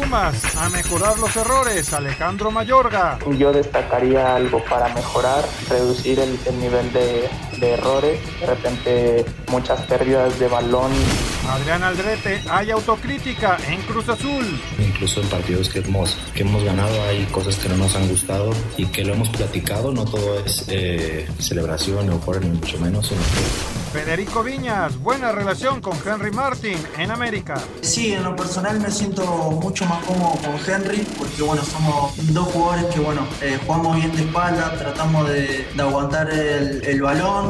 Pumas, a mejorar los errores, Alejandro Mayorga. Yo destacaría algo para mejorar, reducir el, el nivel de, de errores, de repente muchas pérdidas de balón. Adrián Aldrete, hay autocrítica en Cruz Azul. Incluso en partidos que hemos, que hemos ganado hay cosas que no nos han gustado y que lo hemos platicado, no todo es eh, celebración, euforia, ni mucho menos. Sino que... Federico Viñas, buena relación con Henry Martin en América. Sí, en lo personal me siento mucho más cómodo con Henry porque bueno, somos dos jugadores que bueno, eh, jugamos bien de espalda, tratamos de, de aguantar el, el balón.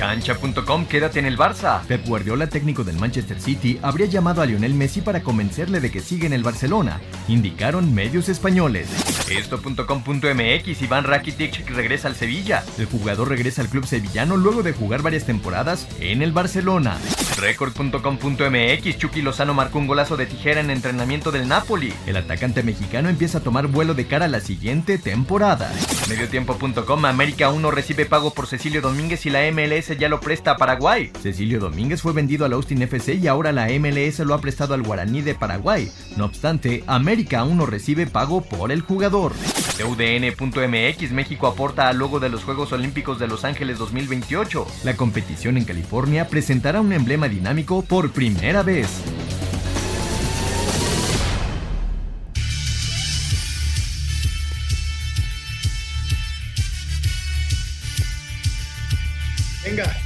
Cancha.com, quédate en el Barça. Pep Guardiola, técnico del Manchester City, habría llamado a Lionel Messi para convencerle de que sigue en el Barcelona, indicaron medios españoles. Esto.com.mx, Iván Rakitic regresa al Sevilla. El jugador regresa al club sevillano luego de jugar varias temporadas en el Barcelona. Record.com.mx, Chucky Lozano marcó un golazo de tijera en entrenamiento del Napoli. El atacante mexicano empieza a tomar vuelo de cara a la siguiente temporada. Mediotiempo.com, América aún no recibe pago por Cecilio Domínguez y la MLS ya lo presta a Paraguay. Cecilio Domínguez fue vendido al Austin FC y ahora la MLS lo ha prestado al Guaraní de Paraguay. No obstante, América aún no recibe pago por el jugador. UDN.mx México aporta al logo de los Juegos Olímpicos de Los Ángeles 2028. La competición en California presentará un emblema dinámico por primera vez. Venga.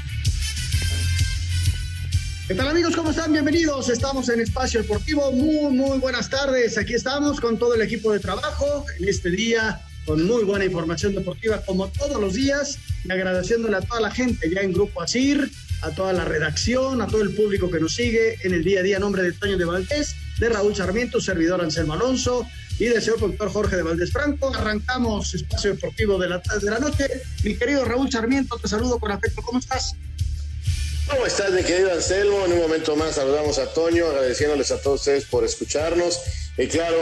¿Qué tal amigos? ¿Cómo están? Bienvenidos. Estamos en Espacio Deportivo. Muy, muy buenas tardes. Aquí estamos con todo el equipo de trabajo en este día con muy buena información deportiva como todos los días y agradeciéndole a toda la gente ya en Grupo Asir, a toda la redacción, a todo el público que nos sigue en el día a día. nombre de Toño de Valdés, de Raúl Sarmiento, servidor Anselmo Alonso y del señor productor Jorge de Valdés Franco. Arrancamos Espacio Deportivo de la tarde de la noche. Mi querido Raúl Sarmiento, te saludo con afecto. ¿Cómo estás? ¿Cómo estás, mi querido Anselmo? En un momento más saludamos a Toño, agradeciéndoles a todos ustedes por escucharnos. Y claro,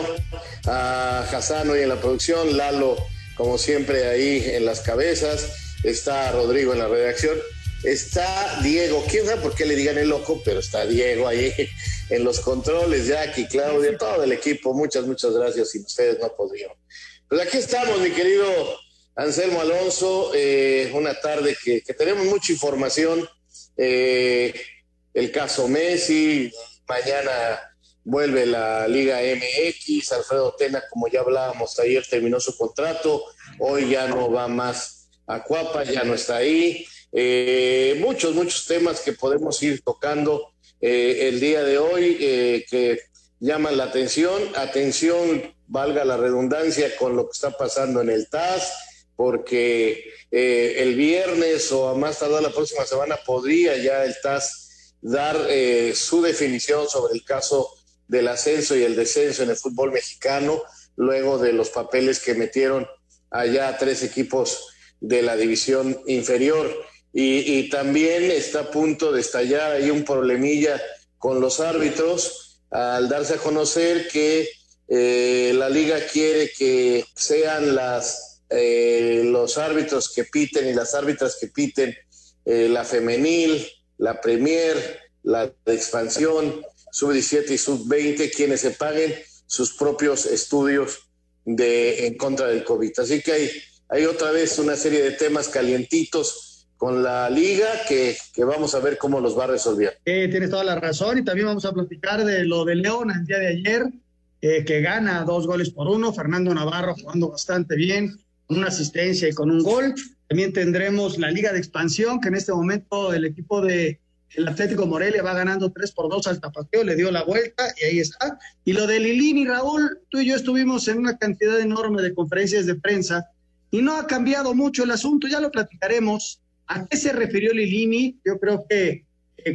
a Hassan hoy en la producción, Lalo, como siempre, ahí en las cabezas. Está Rodrigo en la redacción. Está Diego, quién sabe por qué le digan el loco, pero está Diego ahí en los controles, Jackie, Claudia, todo el equipo. Muchas, muchas gracias. Sin ustedes no podríamos. Pues aquí estamos, mi querido Anselmo Alonso. Eh, una tarde que, que tenemos mucha información eh, el caso Messi, mañana vuelve la Liga MX, Alfredo Tena, como ya hablábamos ayer, terminó su contrato, hoy ya no va más a Cuapa, ya no está ahí. Eh, muchos, muchos temas que podemos ir tocando eh, el día de hoy que llaman la atención. Atención, valga la redundancia, con lo que está pasando en el TAS porque eh, el viernes o a más tardar la próxima semana podría ya el TAS dar eh, su definición sobre el caso del ascenso y el descenso en el fútbol mexicano, luego de los papeles que metieron allá tres equipos de la división inferior. Y, también está a punto de estallar ahí un problemilla con los árbitros al darse a conocer que eh, la liga quiere que sean las eh, los árbitros que piten y las árbitras que piten eh, la femenil, la premier, la expansión, sub-17 y sub-20, quienes se paguen sus propios estudios de, en contra del COVID. Así que hay, hay otra vez una serie de temas calientitos con la liga que, que vamos a ver cómo los va a resolver. Eh, tienes toda la razón y también vamos a platicar de lo de León el día de ayer, eh, que gana dos goles por uno, Fernando Navarro jugando bastante bien, con una asistencia y con un gol. También tendremos la liga de expansión, que en este momento el equipo de el Atlético Morelia va ganando 3 por 2 al Tapateo, le dio la vuelta y ahí está. Y lo de Lilini, Raúl, tú y yo estuvimos en una cantidad enorme de conferencias de prensa y no ha cambiado mucho el asunto, ya lo platicaremos. ¿A qué se refirió Lilini? Yo creo que,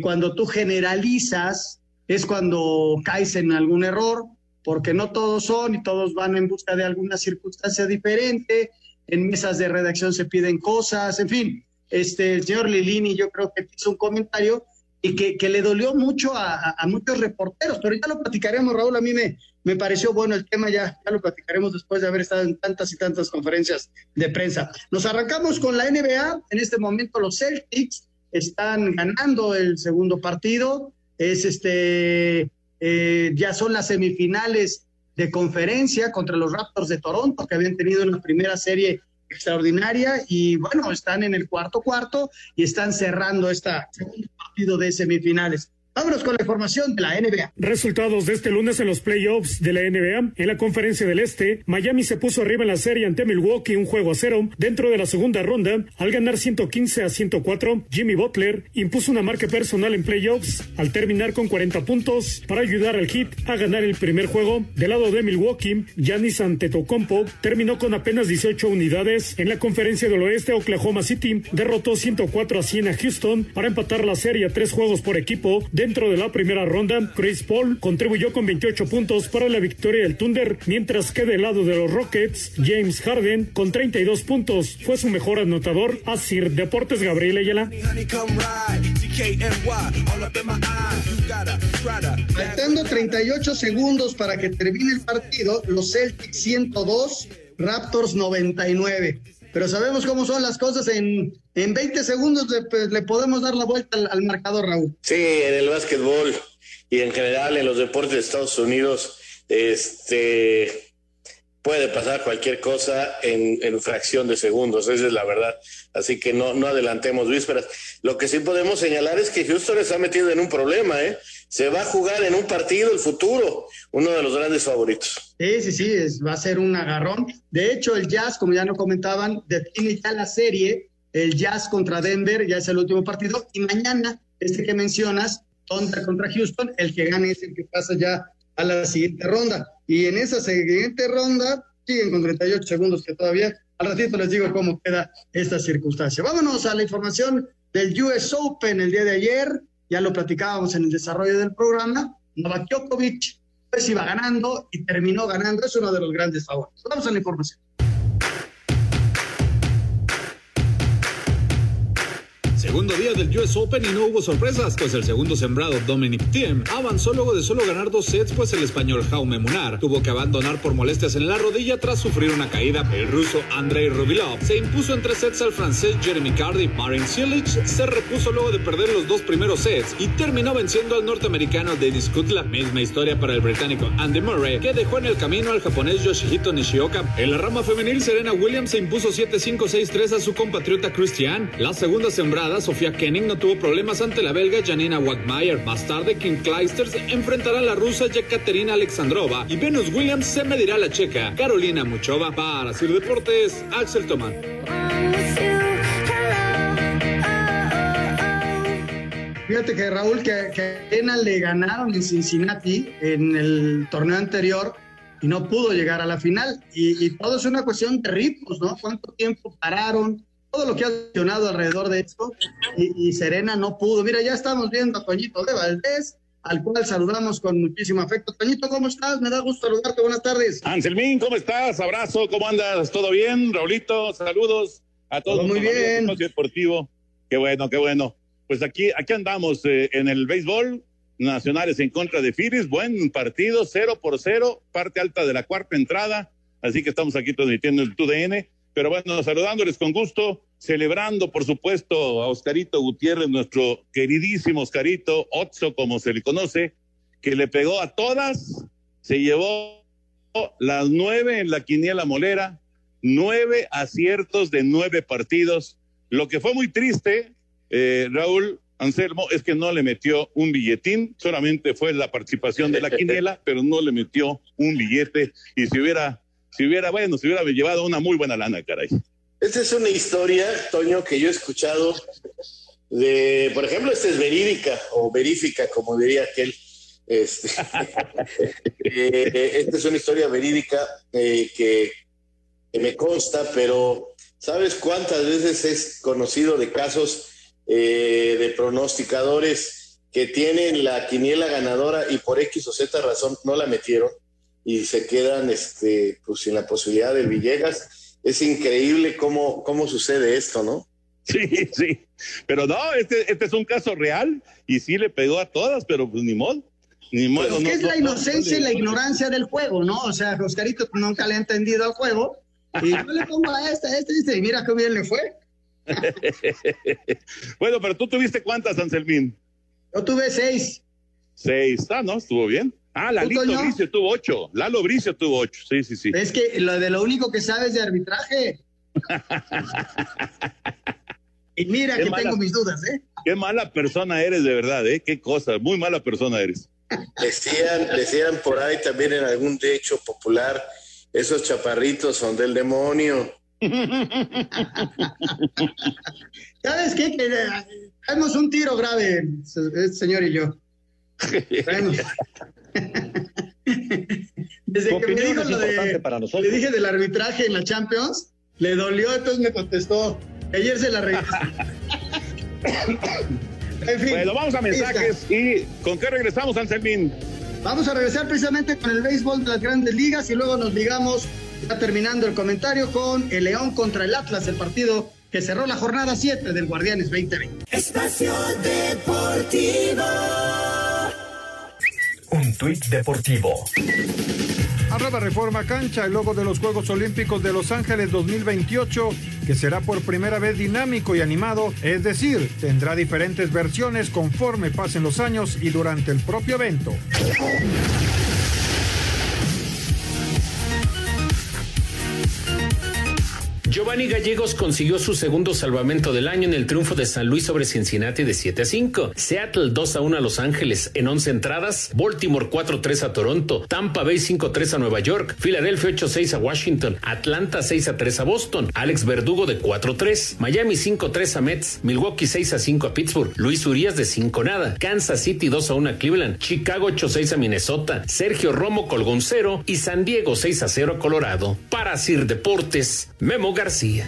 cuando tú generalizas es cuando caes en algún error, porque no todos son y todos van en busca de alguna circunstancia diferente. En mesas de redacción se piden cosas, en fin este, el señor Lilini, yo creo que hizo un comentario y que, le dolió mucho a, a, muchos reporteros, pero ya lo platicaremos, Raúl, a mí me, me pareció bueno el tema, ya, ya lo platicaremos después de haber estado en tantas y tantas conferencias de prensa. Nos arrancamos con la NBA, en este momento los Celtics están ganando el segundo partido, es este, eh, ya son las semifinales de conferencia contra los Raptors de Toronto, que habían tenido una primera serie extraordinaria y bueno, están en el cuarto cuarto y están cerrando este segundo partido de semifinales. Vámonos con la información de la NBA. Resultados de este lunes en los playoffs de la NBA. En la conferencia del Este, Miami se puso arriba en la serie ante Milwaukee un juego a cero dentro de la segunda ronda. Al ganar 115 a 104, Jimmy Butler impuso una marca personal en playoffs al terminar con 40 puntos para ayudar al Heat a ganar el primer juego. Del lado de Milwaukee, Giannis Antetokounmpo terminó con apenas 18 unidades. En la conferencia del Oeste, Oklahoma City derrotó 104 a 100 a Houston para empatar la serie a tres juegos por equipo. Dentro de la primera ronda, Chris Paul contribuyó con 28 puntos para la victoria del Thunder, mientras que del lado de los Rockets, James Harden con 32 puntos fue su mejor anotador. Asir Deportes Gabriel Ayala. Faltando 38 segundos para que termine el partido, los Celtics 102, Raptors 99 pero sabemos cómo son las cosas. En, en 20 segundos le, pues, le podemos dar la vuelta al, marcador, Raúl. Sí, en el básquetbol y en general en los deportes de Estados Unidos, este puede pasar cualquier cosa en, en, fracción de segundos, esa es la verdad. Así que no, no adelantemos vísperas. Lo que sí podemos señalar es que Houston está metido en un problema, ¿eh? Se va a jugar en un partido el futuro, uno de los grandes favoritos. Sí, sí, sí, es, va a ser un agarrón. De hecho, el Jazz, como ya no comentaban, define ya la serie, el Jazz contra Denver, ya es el último partido, y mañana, este que mencionas, contra, contra Houston, el que gane es el que pasa ya a la siguiente ronda. Y en esa siguiente ronda siguen con 38 segundos que todavía, al ratito les digo cómo queda esta circunstancia. Vámonos a la información del US Open el día de ayer, ya lo platicábamos en el desarrollo del programa, Novak Djokovic pues iba ganando y terminó ganando, es uno de los grandes favoritos. Vamos a la información. Segundo día del US Open y no hubo sorpresas, pues el segundo sembrado Dominic Thiem avanzó luego de solo ganar dos sets, pues el español Jaume Munar tuvo que abandonar por molestias en la rodilla tras sufrir una caída. El ruso Andrei Rublev se impuso en tres sets al francés Jeremy Cardi. Marin Cilic se repuso luego de perder los dos primeros sets y terminó venciendo al norteamericano Davis La Misma historia para el británico Andy Murray, que dejó en el camino al japonés Yoshihito Nishioka. En la rama femenil, Serena Williams se impuso 7-5-6-3 a su compatriota Christian. La segunda sembrada Sofía Kenning no tuvo problemas ante la belga Janina Wagmeyer. Más tarde, Kim Clijsters enfrentará a la rusa Yekaterina Alexandrova y Venus Williams se medirá a la checa Carolina Muchova. Para Sir Deportes, Axel Tomán. Fíjate que Raúl, que, que le ganaron en Cincinnati en el torneo anterior y no pudo llegar a la final. Y todo es una cuestión de ritmos, ¿no? ¿Cuánto tiempo pararon? Todo lo que ha mencionado alrededor de esto y, Serena no pudo. Mira, ya estamos viendo a Toñito de Valdés, al cual saludamos con muchísimo afecto. Toñito, ¿cómo estás? Me da gusto saludarte. Buenas tardes. Anselmín, ¿cómo estás? Abrazo, ¿cómo andas? ¿Todo bien? Raulito, saludos a todos. muy bien. Deportivo. Qué bueno, qué bueno. Pues aquí, aquí andamos eh, en el béisbol. Nacionales en contra de Firis, buen partido, cero por cero, parte alta de la cuarta entrada, así que estamos aquí transmitiendo el TUDN pero bueno, saludándoles con gusto, celebrando, por supuesto, a Oscarito Gutiérrez, nuestro queridísimo Oscarito, Otso, como se le conoce, que le pegó a todas, se llevó las nueve en la quiniela molera, nueve aciertos de nueve partidos. Lo que fue muy triste, eh, Raúl Anselmo, es que no le metió un billetín, solamente fue la participación de la quiniela, pero no le metió un billete. Y si hubiera, si hubiera, bueno, si hubiera llevado una muy buena lana, caray. Esta es una historia, Toño, que yo he escuchado de, por ejemplo, esta es verídica o verífica, como diría aquel. Este, eh, esta es una historia verídica eh, que, me consta, pero ¿sabes cuántas veces es conocido de casos eh, de pronosticadores que tienen la quiniela ganadora y por X o Z razón no la metieron y se quedan este, pues, sin la posibilidad de Villegas? Es increíble cómo, cómo sucede esto, ¿no? Sí, sí. Pero no, este, este es un caso real y sí le pegó a todas, pero pues ni modo. Ni modo pues, es la inocencia y la ignorancia del juego, ¿no? O sea, Oscarito nunca le ha entendido al juego. Y yo le pongo a esta, a esta, y mira qué bien le fue. bueno, pero tú tuviste cuántas, Anselmín? Yo tuve seis. Seis, ah, no, estuvo bien. Ah, Lalito Bricio tuvo ocho. Lalo Bricio tuvo ocho, sí, sí, sí. Es que lo de lo único que sabes de arbitraje. Y mira que tengo mis dudas, ¿eh? Qué mala persona eres, de verdad, ¿eh? Qué cosa, muy mala persona eres. Decían, decían por ahí también en algún dicho popular, esos chaparritos son del demonio. ¿Sabes qué? Que tenemos un tiro grave, señor y yo. Desde que me dijo lo de, le dije del arbitraje en la Champions, le dolió, entonces me contestó, Ayer se la regresó. en fin. Bueno, vamos a mensajes y ¿con qué regresamos, Anselmín? Vamos a regresar precisamente con el béisbol de las grandes ligas y luego nos ligamos, ya terminando el comentario, con el León contra el Atlas, el partido que cerró la jornada 7 del Guardianes 2020. Espacio Deportivo. Un tuit deportivo. Arroba Reforma Cancha, el logo de los Juegos Olímpicos de Los Ángeles 2028, que será por primera vez dinámico y animado, es decir, tendrá diferentes versiones conforme pasen los años y durante el propio evento. Giovanni Gallegos consiguió su segundo salvamento del año en el triunfo de San Luis sobre Cincinnati de 7 a 5. Seattle 2 a 1 a Los Ángeles en 11 entradas, Baltimore 4 3 a Toronto, Tampa Bay 5 3 a Nueva York, Filadelfia 8 6 a Washington, Atlanta 6 a 3 a Boston, Alex Verdugo de 4 3, Miami 5 3 a Mets, Milwaukee 6 a 5 a Pittsburgh, Luis Urias de 5 nada, Kansas City 2 a 1 a Cleveland, Chicago 8 6 a Minnesota, Sergio Romo colgó un 0 y San Diego 6 a 0 a Colorado. Para Sir Deportes, Memo García.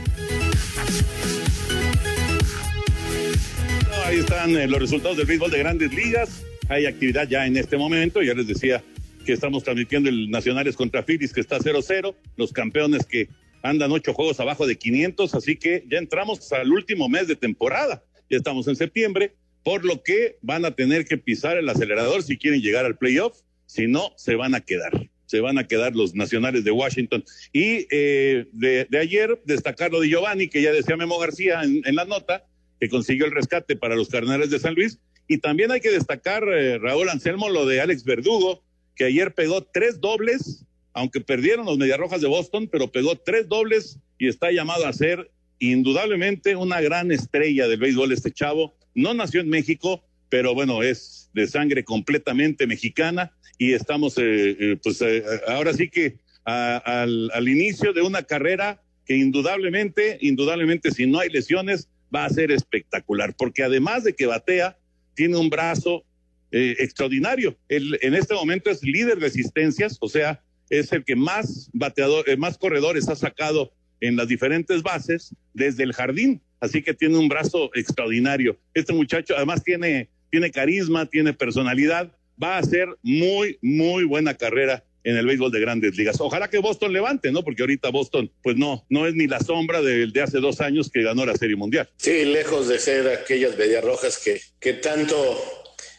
Ahí están eh, los resultados del béisbol de grandes ligas. Hay actividad ya en este momento. Ya les decía que estamos transmitiendo el Nacionales contra Phillies, que está 0-0. Los campeones que andan ocho juegos abajo de 500. Así que ya entramos al último mes de temporada. Ya estamos en septiembre. Por lo que van a tener que pisar el acelerador si quieren llegar al playoff. Si no, se van a quedar se van a quedar los nacionales de Washington. Y eh, de, ayer, destacar lo de Giovanni, que ya decía Memo García en, la nota, que consiguió el rescate para los carnales de San Luis. Y también hay que destacar, eh, Raúl Anselmo, lo de Alex Verdugo, que ayer pegó tres dobles, aunque perdieron los Mediarrojas de Boston, pero pegó tres dobles y está llamado a ser indudablemente una gran estrella del béisbol este chavo. No nació en México, pero bueno, es de sangre completamente mexicana y estamos, eh, eh, pues eh, ahora sí que al, al, inicio de una carrera que indudablemente, indudablemente, si no hay lesiones, va a ser espectacular, porque además de que batea, tiene un brazo extraordinario. Él, en este momento es líder de asistencias, o sea, es el que más bateador, más corredores ha sacado en las diferentes bases desde el jardín. Así que tiene un brazo extraordinario. Este muchacho además tiene, tiene carisma, tiene personalidad va a ser muy, muy buena carrera en el béisbol de grandes ligas. Ojalá que Boston levante, ¿no? Porque ahorita Boston, pues no, no es ni la sombra del de hace dos años que ganó la Serie Mundial. Sí, lejos de ser aquellas medias rojas que, que tanto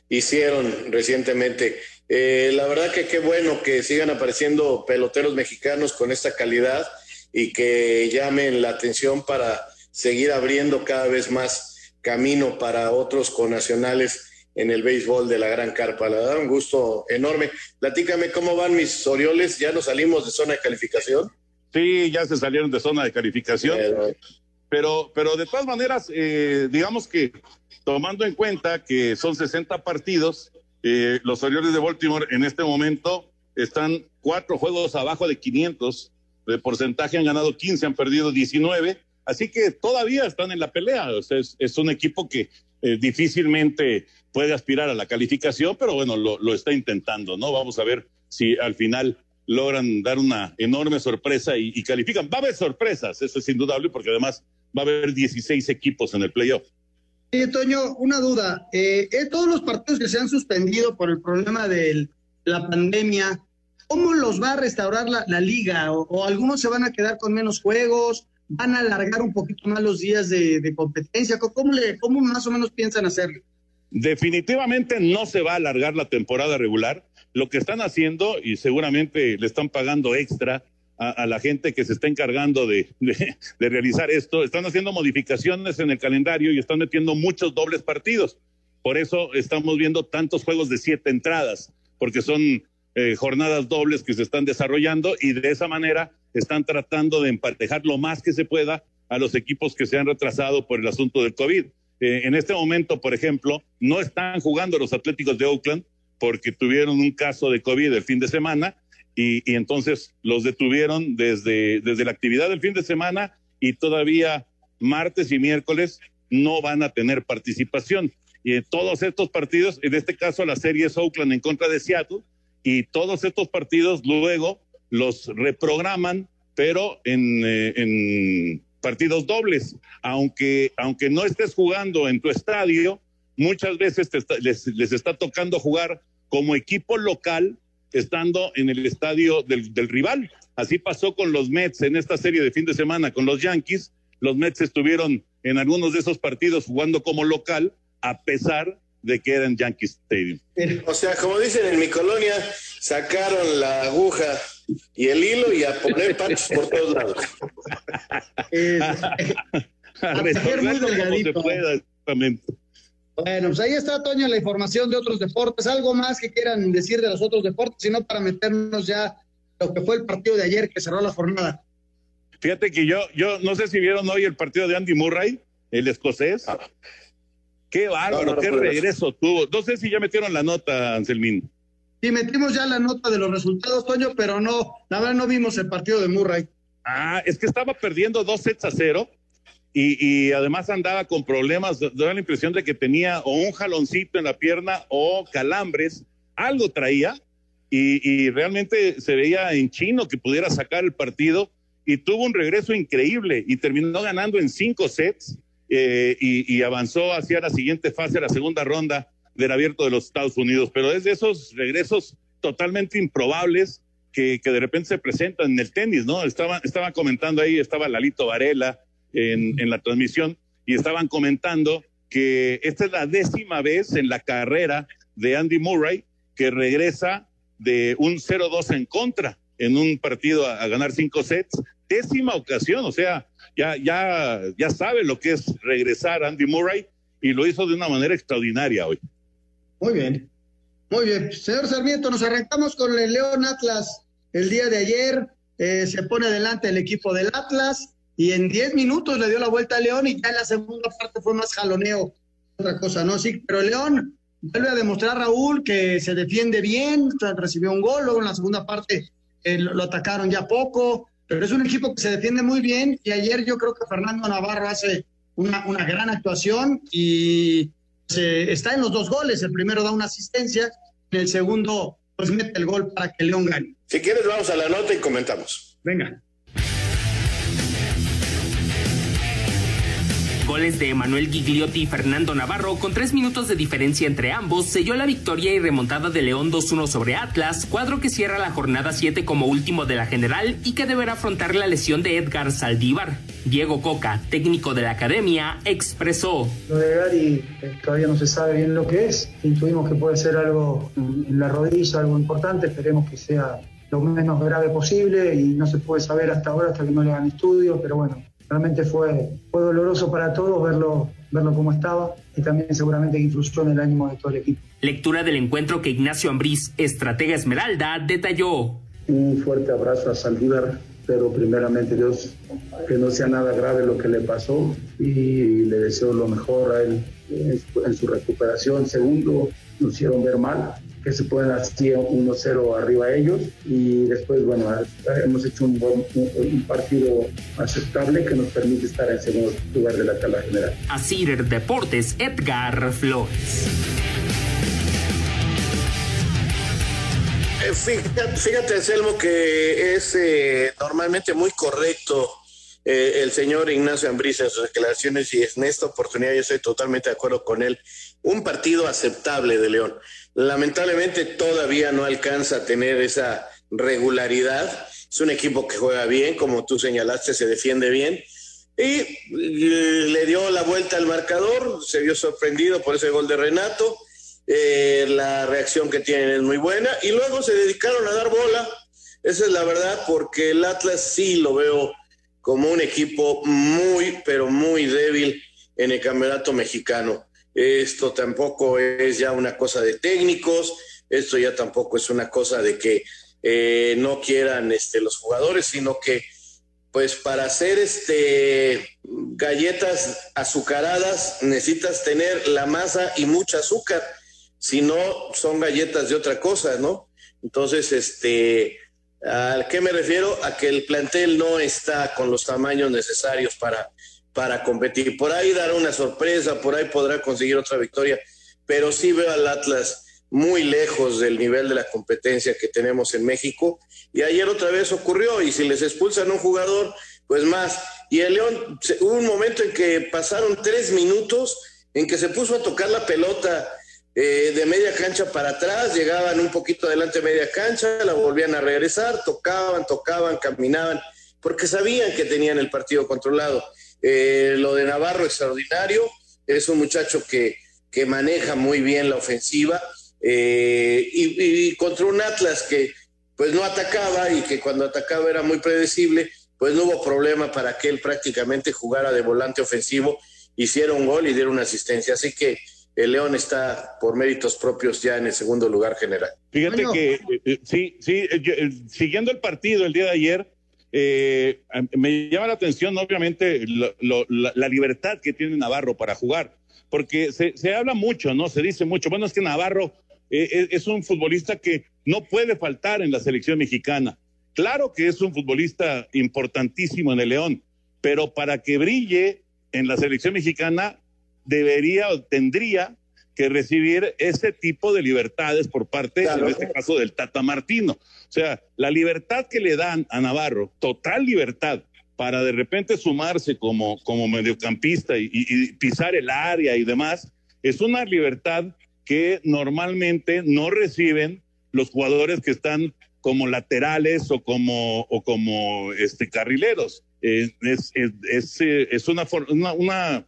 hicieron recientemente. Eh, la verdad que qué bueno que sigan apareciendo peloteros mexicanos con esta calidad y que llamen la atención para seguir abriendo cada vez más camino para otros conacionales en el béisbol de la Gran Carpa. La verdad, un gusto enorme. Platícame cómo van mis Orioles, ¿ya nos salimos de zona de calificación? Sí, ya se salieron de zona de calificación. Pero, pero de todas maneras, eh, digamos que tomando en cuenta que son 60 partidos, eh, los Orioles de Baltimore en este momento están cuatro juegos abajo de 500 de porcentaje, han ganado 15, han perdido 19, así que todavía están en la pelea. O sea, es, un equipo que eh, difícilmente puede aspirar a la calificación, pero bueno, lo, está intentando, ¿no? Vamos a ver si al final logran dar una enorme sorpresa y, califican. Va a haber sorpresas, eso es indudable, porque además va a haber 16 equipos en el playoff. Sí, Toño, una duda. Eh, eh, todos los partidos que se han suspendido por el problema de la pandemia, ¿cómo los va a restaurar la, liga? O, algunos se van a quedar con menos juegos? ¿Van a alargar un poquito más los días de, competencia? ¿Cómo, le, ¿Cómo más o menos piensan hacerlo? Definitivamente no se va a alargar la temporada regular. Lo que están haciendo, y seguramente le están pagando extra, a, la gente que se está encargando de, realizar esto. Están haciendo modificaciones en el calendario y están metiendo muchos dobles partidos. Por eso estamos viendo tantos juegos de siete entradas, porque son eh, jornadas dobles que se están desarrollando y de esa manera están tratando de emparejar lo más que se pueda a los equipos que se han retrasado por el asunto del COVID. Eh, en este momento, por ejemplo, no están jugando los Atléticos de Oakland porque tuvieron un caso de COVID el fin de semana y, entonces los detuvieron desde, desde la actividad del fin de semana y todavía martes y miércoles no van a tener participación. Y en todos estos partidos, en este caso la serie es Oakland en contra de Seattle, y todos estos partidos luego los reprograman, pero en, eh, en partidos dobles. Aunque, aunque no estés jugando en tu estadio, muchas veces les, les está tocando jugar como equipo local estando en el estadio del, rival. Así pasó con los Mets en esta serie de fin de semana con los Yankees. Los Mets estuvieron en algunos de esos partidos jugando como local, a pesar de que eran Yankee Stadium. O sea, como dicen en mi colonia, sacaron la aguja y el hilo y a poner pachos por todos lados. a muy delgadito. Bueno, pues ahí está, Toño, la información de otros deportes. ¿Algo más que quieran decir de los otros deportes? Sino para meternos ya lo que fue el partido de ayer que cerró la jornada. Fíjate que yo, yo no sé si vieron hoy el partido de Andy Murray, el escocés. Ah. Qué bárbaro, qué regreso tuvo. No sé si ya metieron la nota, Anselmín. Sí, metimos ya la nota de los resultados, Toño, pero no, la verdad no vimos el partido de Murray. Ah, es que estaba perdiendo dos sets a cero y, además andaba con problemas, da la impresión de que tenía o un jaloncito en la pierna o calambres, algo traía y, realmente se veía en chino que pudiera sacar el partido y tuvo un regreso increíble y terminó ganando en cinco sets eh, y, avanzó hacia la siguiente fase, la segunda ronda del abierto de los Estados Unidos. Pero es esos regresos totalmente improbables que, de repente se presentan en el tenis, ¿no? Estaba, estaba comentando ahí, estaba Lalito Varela, en, la transmisión y estaban comentando que esta es la décima vez en la carrera de Andy Murray que regresa de un 0-2 en contra en un partido a, ganar cinco sets. Décima ocasión, o sea, ya, ya, ya sabe lo que es regresar Andy Murray y lo hizo de una manera extraordinaria hoy. Muy bien, muy bien. Señor Sarmiento, nos arrancamos con el León Atlas el día de ayer. Eh, se pone adelante el equipo del Atlas y en 10 minutos le dio la vuelta a León y ya en la segunda parte fue más jaloneo, otra cosa, ¿no? Sí, pero León vuelve a demostrar Raúl que se defiende bien, recibió un gol, luego en la segunda parte eh, lo, atacaron ya poco, pero es un equipo que se defiende muy bien y ayer yo creo que Fernando Navarro hace una, una gran actuación y se, está en los dos goles, el primero da una asistencia, el segundo pues mete el gol para que León gane. Si quieres vamos a la nota y comentamos. Venga. Goles de Emanuel Gigliotti y Fernando Navarro, con tres minutos de diferencia entre ambos, selló la victoria y remontada de León 2-1 sobre Atlas, cuadro que cierra la jornada 7 como último de la general y que deberá afrontar la lesión de Edgar Saldívar. Diego Coca, técnico de la academia, expresó. Lo de Gary todavía no se sabe bien lo que es, intuimos que puede ser algo en la rodilla, algo importante, esperemos que sea lo menos grave posible y no se puede saber hasta ahora hasta que no le hagan estudios, pero bueno, realmente fue, fue doloroso para todos verlo verlo cómo estaba y también seguramente influyó en el ánimo de todo el equipo. Lectura del encuentro que Ignacio Ambriz, estratega Esmeralda, detalló. Un fuerte abrazo a Saldívar, pero primeramente Dios que no sea nada grave lo que le pasó y le deseo lo mejor a él en su, recuperación. Segundo, nos hicieron ver mal, que se pueden hacer 1-0 arriba a ellos y después, bueno, hemos hecho un, buen, un, partido aceptable que nos permite estar en segundo lugar de la tabla general. Así Deportes, Edgar Flores. Eh, fíjate, fíjate, Anselmo, que es eh, normalmente muy correcto eh, el señor Ignacio Ambrisa en sus declaraciones y en esta oportunidad yo estoy totalmente de acuerdo con él. Un partido aceptable de León. Lamentablemente todavía no alcanza a tener esa regularidad. Es un equipo que juega bien, como tú señalaste, se defiende bien. Y le dio la vuelta al marcador, se vio sorprendido por ese gol de Renato eh, la reacción que tienen es muy buena y luego se dedicaron a dar bola, esa es la verdad, porque el Atlas sí lo veo como un equipo muy, pero muy débil en el campeonato mexicano. Esto tampoco es ya una cosa de técnicos, esto ya tampoco es una cosa de que eh, no quieran este, los jugadores, sino que pues para hacer este galletas azucaradas necesitas tener la masa y mucha azúcar si no son galletas de otra cosa, ¿no? Entonces, este, ¿a qué me refiero? A que el plantel no está con los tamaños necesarios para, para competir. Por ahí dará una sorpresa, por ahí podrá conseguir otra victoria, pero sí veo al Atlas muy lejos del nivel de la competencia que tenemos en México. Y ayer otra vez ocurrió, y si les expulsan un jugador, pues más. Y el León, hubo un momento en que pasaron tres minutos en que se puso a tocar la pelota eh, de media cancha para atrás, llegaban un poquito adelante de media cancha, la volvían a regresar, tocaban, tocaban, caminaban, porque sabían que tenían el partido controlado. Eh, lo de Navarro extraordinario, es un muchacho que, que maneja muy bien la ofensiva eh, y, y, contra un Atlas que pues no atacaba y que cuando atacaba era muy predecible, pues no hubo problema para que él prácticamente jugara de volante ofensivo, hiciera un gol y diera una asistencia. Así que el León está por méritos propios ya en el segundo lugar general. Fíjate que eh, eh, sí, sí, eh, siguiendo el partido el día de ayer, me llama la atención obviamente la, libertad que tiene Navarro para jugar, porque se, habla mucho, ¿no? Se dice mucho, bueno, es que Navarro es un futbolista que no puede faltar en la selección mexicana. Claro que es un futbolista importantísimo en el León, pero para que brille en la selección mexicana debería o tendría que recibir ese tipo de libertades por parte, en este caso, del Tata Martino. O sea, la libertad que le dan a Navarro, total libertad, para de repente sumarse como, como mediocampista y, y pisar el área y demás, es una libertad que normalmente no reciben los jugadores que están como laterales o como, o como este, carrileros. es, es, es, es, una, una, una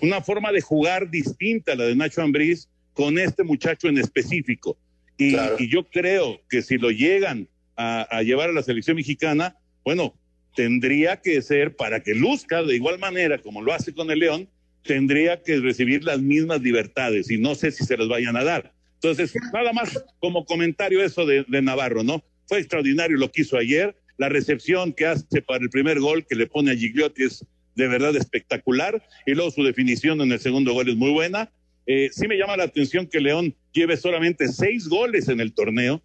una forma de jugar distinta a la de Nacho Ambriz con este muchacho en específico. Y, yo creo que si lo llegan a, llevar a la selección mexicana, bueno, tendría que ser para que luzca de igual manera como lo hace con el León, tendría que recibir las mismas libertades y no sé si se las vayan a dar. Entonces, nada más como comentario eso de, de Navarro, ¿no? Fue extraordinario lo que hizo ayer, la recepción que hace para el primer gol que le pone a Gigliotti es de verdad espectacular. Y luego su definición en el segundo gol es muy buena. Eh, sí me llama la atención que León lleve solamente seis goles en el torneo,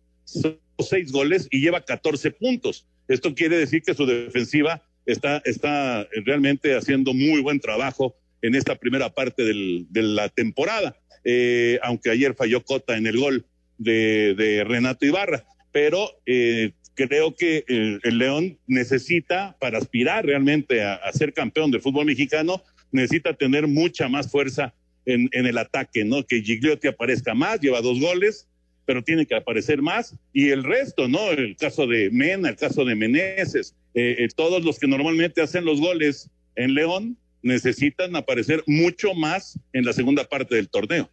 seis goles y lleva 14 puntos. Esto quiere decir que su defensiva está, está realmente haciendo muy buen trabajo en esta primera parte del, de la temporada, eh, aunque ayer falló Cota en el gol de, de Renato Ibarra. Pero eh, creo que el, León necesita, para aspirar realmente a, ser campeón del fútbol mexicano, necesita tener mucha más fuerza en, el ataque, ¿no? Que Gigliotti aparezca más, lleva dos goles, pero tiene que aparecer más. Y el resto, ¿no? El caso de Mena, el caso de Meneses, eh, eh, todos los que normalmente hacen los goles en León necesitan aparecer mucho más en la segunda parte del torneo.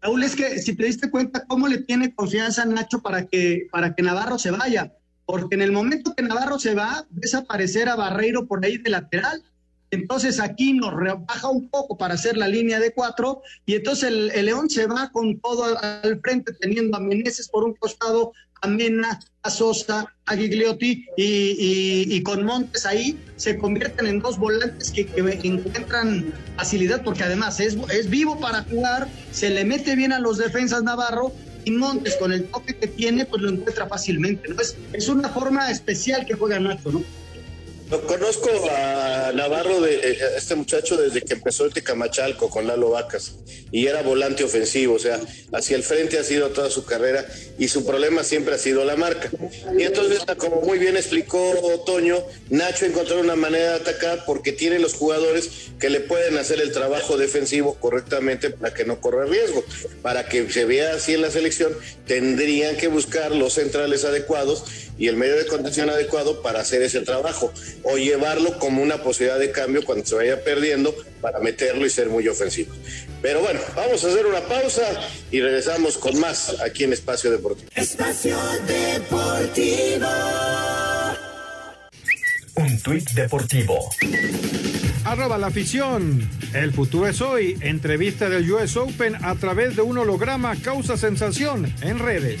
Raúl, es que si te diste cuenta cómo le tiene confianza a Nacho para que, para que Navarro se vaya porque en el momento que Navarro se va, ves aparecer a Barreiro por ahí de lateral Entonces aquí nos rebaja un poco para hacer la línea de cuatro y entonces el, León se va con todo al frente teniendo a Meneses por un costado, a Mena, a Sosa, a Gigliotti y, con Montes ahí se convierten en dos volantes que, encuentran facilidad porque además es, es vivo para jugar, se le mete bien a los defensas Navarro y Montes con el toque que tiene pues lo encuentra fácilmente. ¿no? Es, es una forma especial que juega Nacho, ¿no? Conozco a Navarro, de, eh, este muchacho, desde que empezó el Tecamachalco con Lalo Vacas y era volante ofensivo, o sea, hacia el frente ha sido toda su carrera y su problema siempre ha sido la marca. Y entonces, como muy bien explicó Toño, Nacho encontró una manera de atacar porque tiene los jugadores que le pueden hacer el trabajo defensivo correctamente para que no corra riesgo. Para que se vea así en la selección, tendrían que buscar los centrales adecuados y el medio de contención adecuado para hacer ese trabajo o llevarlo como una posibilidad de cambio cuando se vaya perdiendo para meterlo y ser muy ofensivo. Pero bueno, vamos a hacer una pausa y regresamos con más aquí en Espacio Deportivo. Espacio Deportivo. Un tuit deportivo. Arroba la afición. El futuro es hoy. Entrevista del US Open a través de un holograma causa sensación en redes.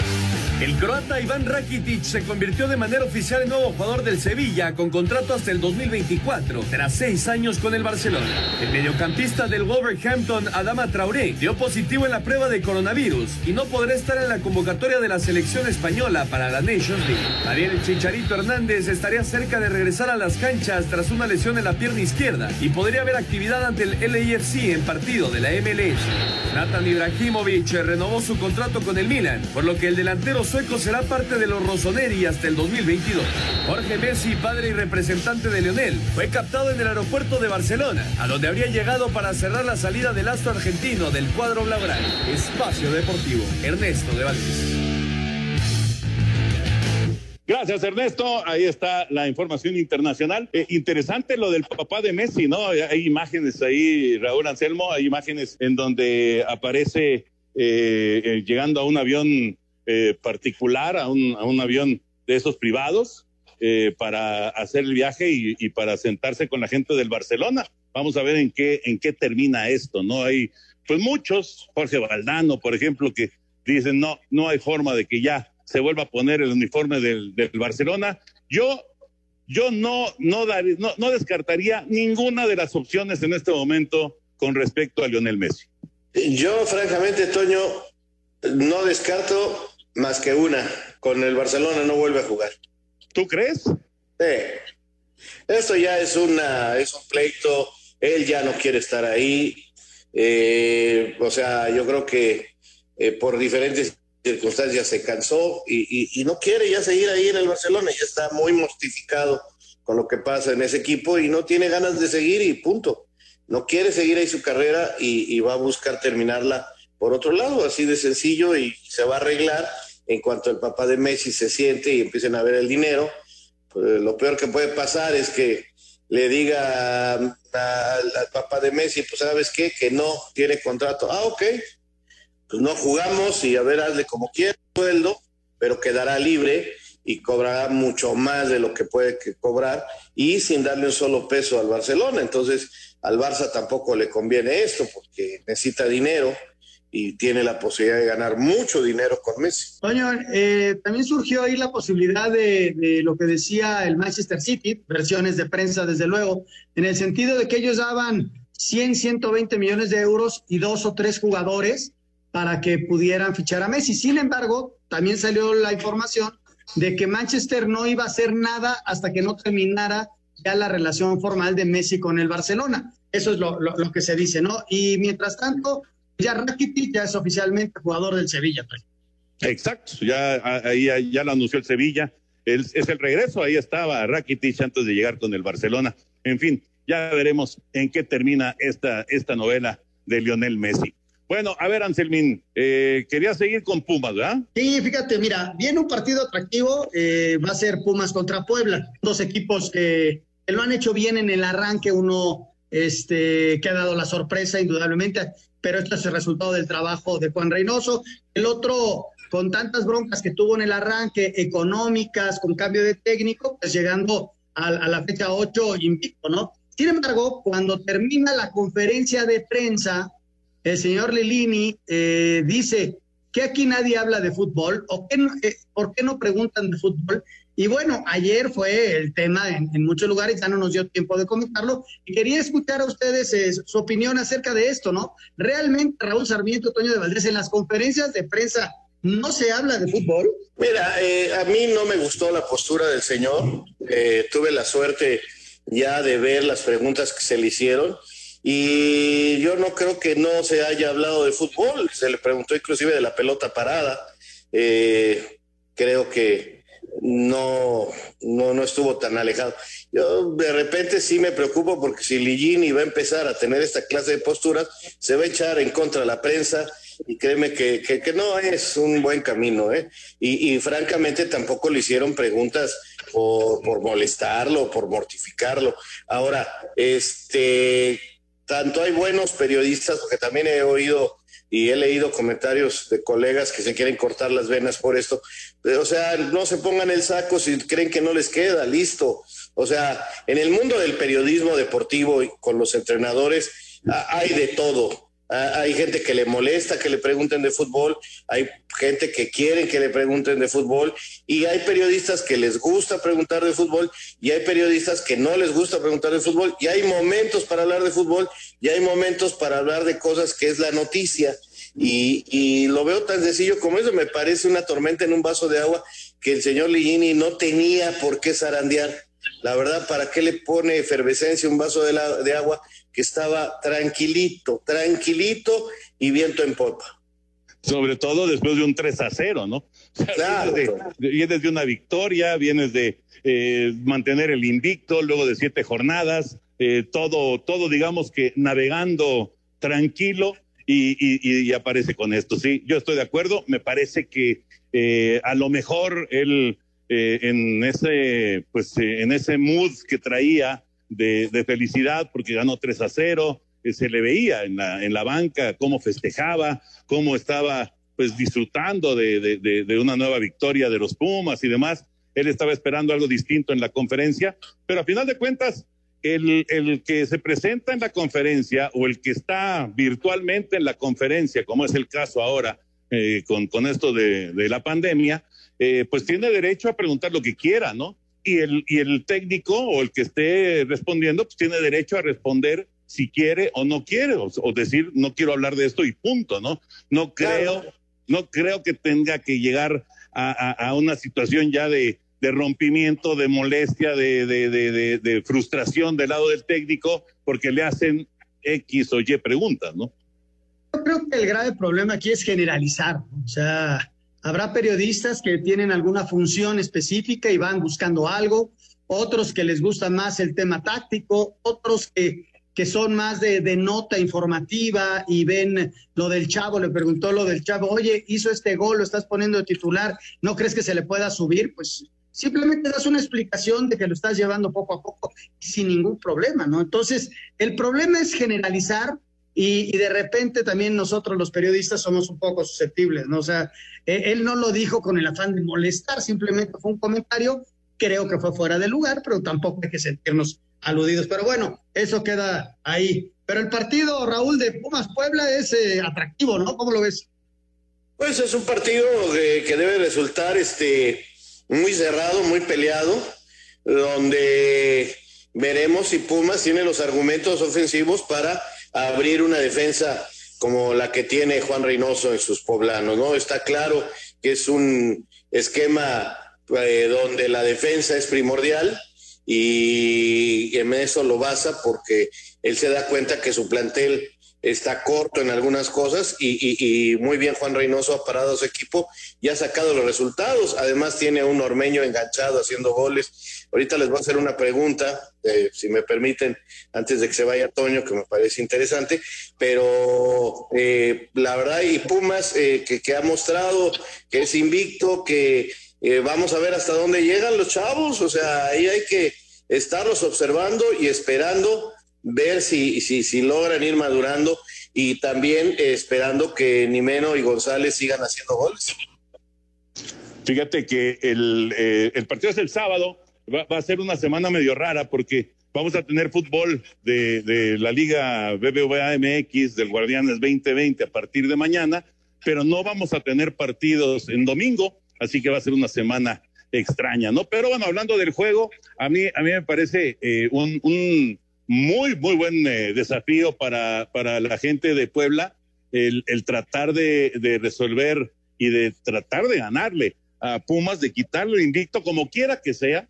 El croata Iván Rakitic se convirtió de manera oficial en nuevo jugador del Sevilla con contrato hasta el 2024, tras seis años con el Barcelona. El mediocampista del Wolverhampton, Adama Traoré, dio positivo en la prueba de coronavirus y no podrá estar en la convocatoria de la selección española para la Nations League. Ariel Chicharito Hernández estaría cerca de regresar a las canchas tras una lesión en la pierna izquierda y podría haber actividad ante el LAFC en partido de la MLS. Nathan Ibrahimovic renovó su contrato con el Milan, por lo que el delantero sueco será parte de los Rossoneri hasta el 2022. Jorge Messi, padre y representante de Lionel, fue captado en el aeropuerto de Barcelona, a donde habría llegado para cerrar la salida del astro argentino del cuadro blaugrana. Espacio Deportivo, Ernesto de Valdés. Gracias, Ernesto. Ahí está la información internacional. Eh, interesante lo del papá de Messi, ¿no? Hay imágenes ahí, Raúl Anselmo, hay imágenes en donde aparece eh, eh, llegando a un avión eh, particular, a un, a un, avión de esos privados, eh, para hacer el viaje y, para sentarse con la gente del Barcelona. Vamos a ver en qué, en qué termina esto, ¿no? Hay, pues muchos, Jorge Valdano, por ejemplo, que dicen, no, no hay forma de que ya se vuelva a poner el uniforme del, del Barcelona. Yo, yo no, no, no, no descartaría ninguna de las opciones en este momento con respecto a Lionel Messi. Yo, francamente, Toño, no descarto más que una. Con el Barcelona no vuelve a jugar. ¿Tú crees? Sí. Esto ya es una, es un pleito. Él ya no quiere estar ahí. Eh, o sea, yo creo que eh, por diferentes circunstancias se cansó y, no quiere ya seguir ahí en el Barcelona. Ya está muy mortificado con lo que pasa en ese equipo y no tiene ganas de seguir y punto. No quiere seguir ahí su carrera y va a buscar terminarla por otro lado, así de sencillo y se va a arreglar en cuanto el papá de Messi se siente y empiecen a ver el dinero. Pues, lo peor que puede pasar es que le diga al, papá de Messi, pues sabes qué, que no tiene contrato. Ah, ok, pues no jugamos y a ver, hazle como quiera sueldo, pero quedará libre y cobrará mucho más de lo que puede cobrar y sin darle un solo peso al Barcelona. Entonces, al Barça tampoco le conviene esto porque necesita dinero y tiene la posibilidad de ganar mucho dinero con Messi. Toño, eh, también surgió ahí la posibilidad de, lo que decía el Manchester City, versiones de prensa desde luego, en el sentido de que ellos daban 100, 120 millones de euros y dos o tres jugadores para que pudieran fichar a Messi. Sin embargo, también salió la información de que Manchester no iba a hacer nada hasta que no terminara ya la relación formal de Messi con el Barcelona. Eso es lo, lo que se dice, ¿no? Y mientras tanto, ya Rakitic ya es oficialmente jugador del Sevilla. Pues. Exacto, ya ahí ya, lo anunció el Sevilla. es el regreso, ahí estaba Rakitic antes de llegar con el Barcelona. En fin, ya veremos en qué termina esta, esta novela de Lionel Messi. Bueno, a ver, Anselmín, eh, quería seguir con Pumas, ¿verdad? Sí, fíjate, mira, viene un partido atractivo, eh, va a ser Pumas contra Puebla, dos equipos que, que, lo han hecho bien en el arranque, uno este, que ha dado la sorpresa indudablemente, pero esto es el resultado del trabajo de Juan Reynoso. El otro, con tantas broncas que tuvo en el arranque, económicas, con cambio de técnico, pues llegando a, la fecha 8 invicto, ¿no? Sin embargo, cuando termina la conferencia de prensa, el señor Lilini eh, dice que aquí nadie habla de fútbol, o que eh, ¿por qué no preguntan de fútbol? Y bueno, ayer fue el tema en, muchos lugares, ya no nos dio tiempo de comentarlo, y quería escuchar a ustedes eh, su opinión acerca de esto, ¿no? Realmente, Raúl Sarmiento, Toño de Valdés, en las conferencias de prensa, ¿no se habla de fútbol? Mira, eh, a mí no me gustó la postura del señor, eh, tuve la suerte ya de ver las preguntas que se le hicieron. Y yo no creo que no se haya hablado de fútbol, se le preguntó inclusive de la pelota parada. creo que no, no, no estuvo tan alejado. Yo de repente sí me preocupo porque si Ligini va a empezar a tener esta clase de posturas, se va a echar en contra de la prensa y créeme que, que, no es un buen camino. ¿eh? Y, francamente tampoco le hicieron preguntas por, por molestarlo, por mortificarlo. Ahora, este, tanto hay buenos periodistas, porque también he oído y he leído comentarios de colegas que se quieren cortar las venas por esto. O sea, no se pongan el saco si creen que no les queda, listo. O sea, en el mundo del periodismo deportivo y con los entrenadores hay de todo. Hay gente que le molesta que le pregunten de fútbol, hay gente que quieren que le pregunten de fútbol y hay periodistas que les gusta preguntar de fútbol y hay periodistas que no les gusta preguntar de fútbol y hay momentos para hablar de fútbol y hay momentos para hablar de cosas que es la noticia. Y, lo veo tan sencillo como eso, me parece una tormenta en un vaso de agua que el señor Ligini no tenía por qué zarandear. La verdad, ¿para qué le pone efervescencia un vaso de, de agua que estaba tranquilito, tranquilito y viento en popa? Sobre todo después de un 3 a 0, ¿no? claro. Vienes de, una victoria, vienes de eh, mantener el invicto, luego de siete jornadas, eh, todo, todo digamos que navegando tranquilo y, aparece con esto. Sí, yo estoy de acuerdo, me parece que eh, a lo mejor él eh, en ese, pues en ese mood que traía de, felicidad porque ganó 3 a 0, se le veía en la, en la banca cómo festejaba, cómo estaba pues disfrutando de, de, una nueva victoria de los Pumas y demás. Él estaba esperando algo distinto en la conferencia, pero a final de cuentas, el, el, que se presenta en la conferencia o el que está virtualmente en la conferencia, como es el caso ahora eh, con, con, esto de, de la pandemia, eh, pues tiene derecho a preguntar lo que quiera, ¿no? Y el, y el técnico o el que esté respondiendo, pues tiene derecho a responder si quiere o no quiere, o, decir no quiero hablar de esto y punto, ¿no? No creo, no creo que tenga que llegar a, a, a una situación ya de, de rompimiento, de molestia, de, de, frustración del lado del técnico, porque le hacen X o Y preguntas, ¿no? Yo creo que el grave problema aquí es generalizar. O sea, habrá periodistas que tienen alguna función específica y van buscando algo, otros que les gusta más el tema táctico, otros que, que son más de, de, nota informativa y ven lo del chavo, le preguntó lo del chavo, oye, hizo este gol, lo estás poniendo de titular, ¿no crees que se le pueda subir? Pues Simplemente das una explicación de que lo estás llevando poco a poco sin ningún problema, ¿no? Entonces, el problema es generalizar y, de repente también nosotros los periodistas somos un poco susceptibles, ¿no? O sea, e, él no lo dijo con el afán de molestar, simplemente fue un comentario, creo que fue fuera de lugar, pero tampoco hay que sentirnos aludidos. Pero bueno, eso queda ahí. Pero el partido, Raúl, de Pumas Puebla es eh, atractivo, ¿no? ¿Cómo lo ves? Pues es un partido que debe resultar este muy cerrado, muy peleado, donde veremos si Pumas tiene los argumentos ofensivos para abrir una defensa como la que tiene Juan Reynoso en sus poblanos, ¿no? Está claro que es un esquema eh, donde la defensa es primordial y en eso lo basa porque él se da cuenta que su plantel está corto en algunas cosas y, muy bien Juan Reynoso ha parado a su equipo y ha sacado los resultados. Además tiene un ormeño enganchado haciendo goles. Ahorita les voy a hacer una pregunta, eh, si me permiten, antes de que se vaya Toño, que me parece interesante, pero eh, la verdad y Pumas eh, que, que, ha mostrado que es invicto, que vamos a ver hasta dónde llegan los chavos, o sea, ahí hay que estarlos observando y esperando ver si, si, si logran ir madurando y también eh, esperando que Nimeno y González sigan haciendo goles. Fíjate que el, eh, el partido es el sábado, va, a ser una semana medio rara porque vamos a tener fútbol de, de la Liga BBVA MX del Guardianes 2020 a partir de mañana, pero no vamos a tener partidos en domingo, así que va a ser una semana extraña, ¿no? Pero bueno, hablando del juego, a mí, a mí me parece eh, un, muy, muy buen eh, desafío para, para la gente de Puebla el, tratar de, resolver y de tratar de ganarle a Pumas, de quitarle el invicto como quiera que sea.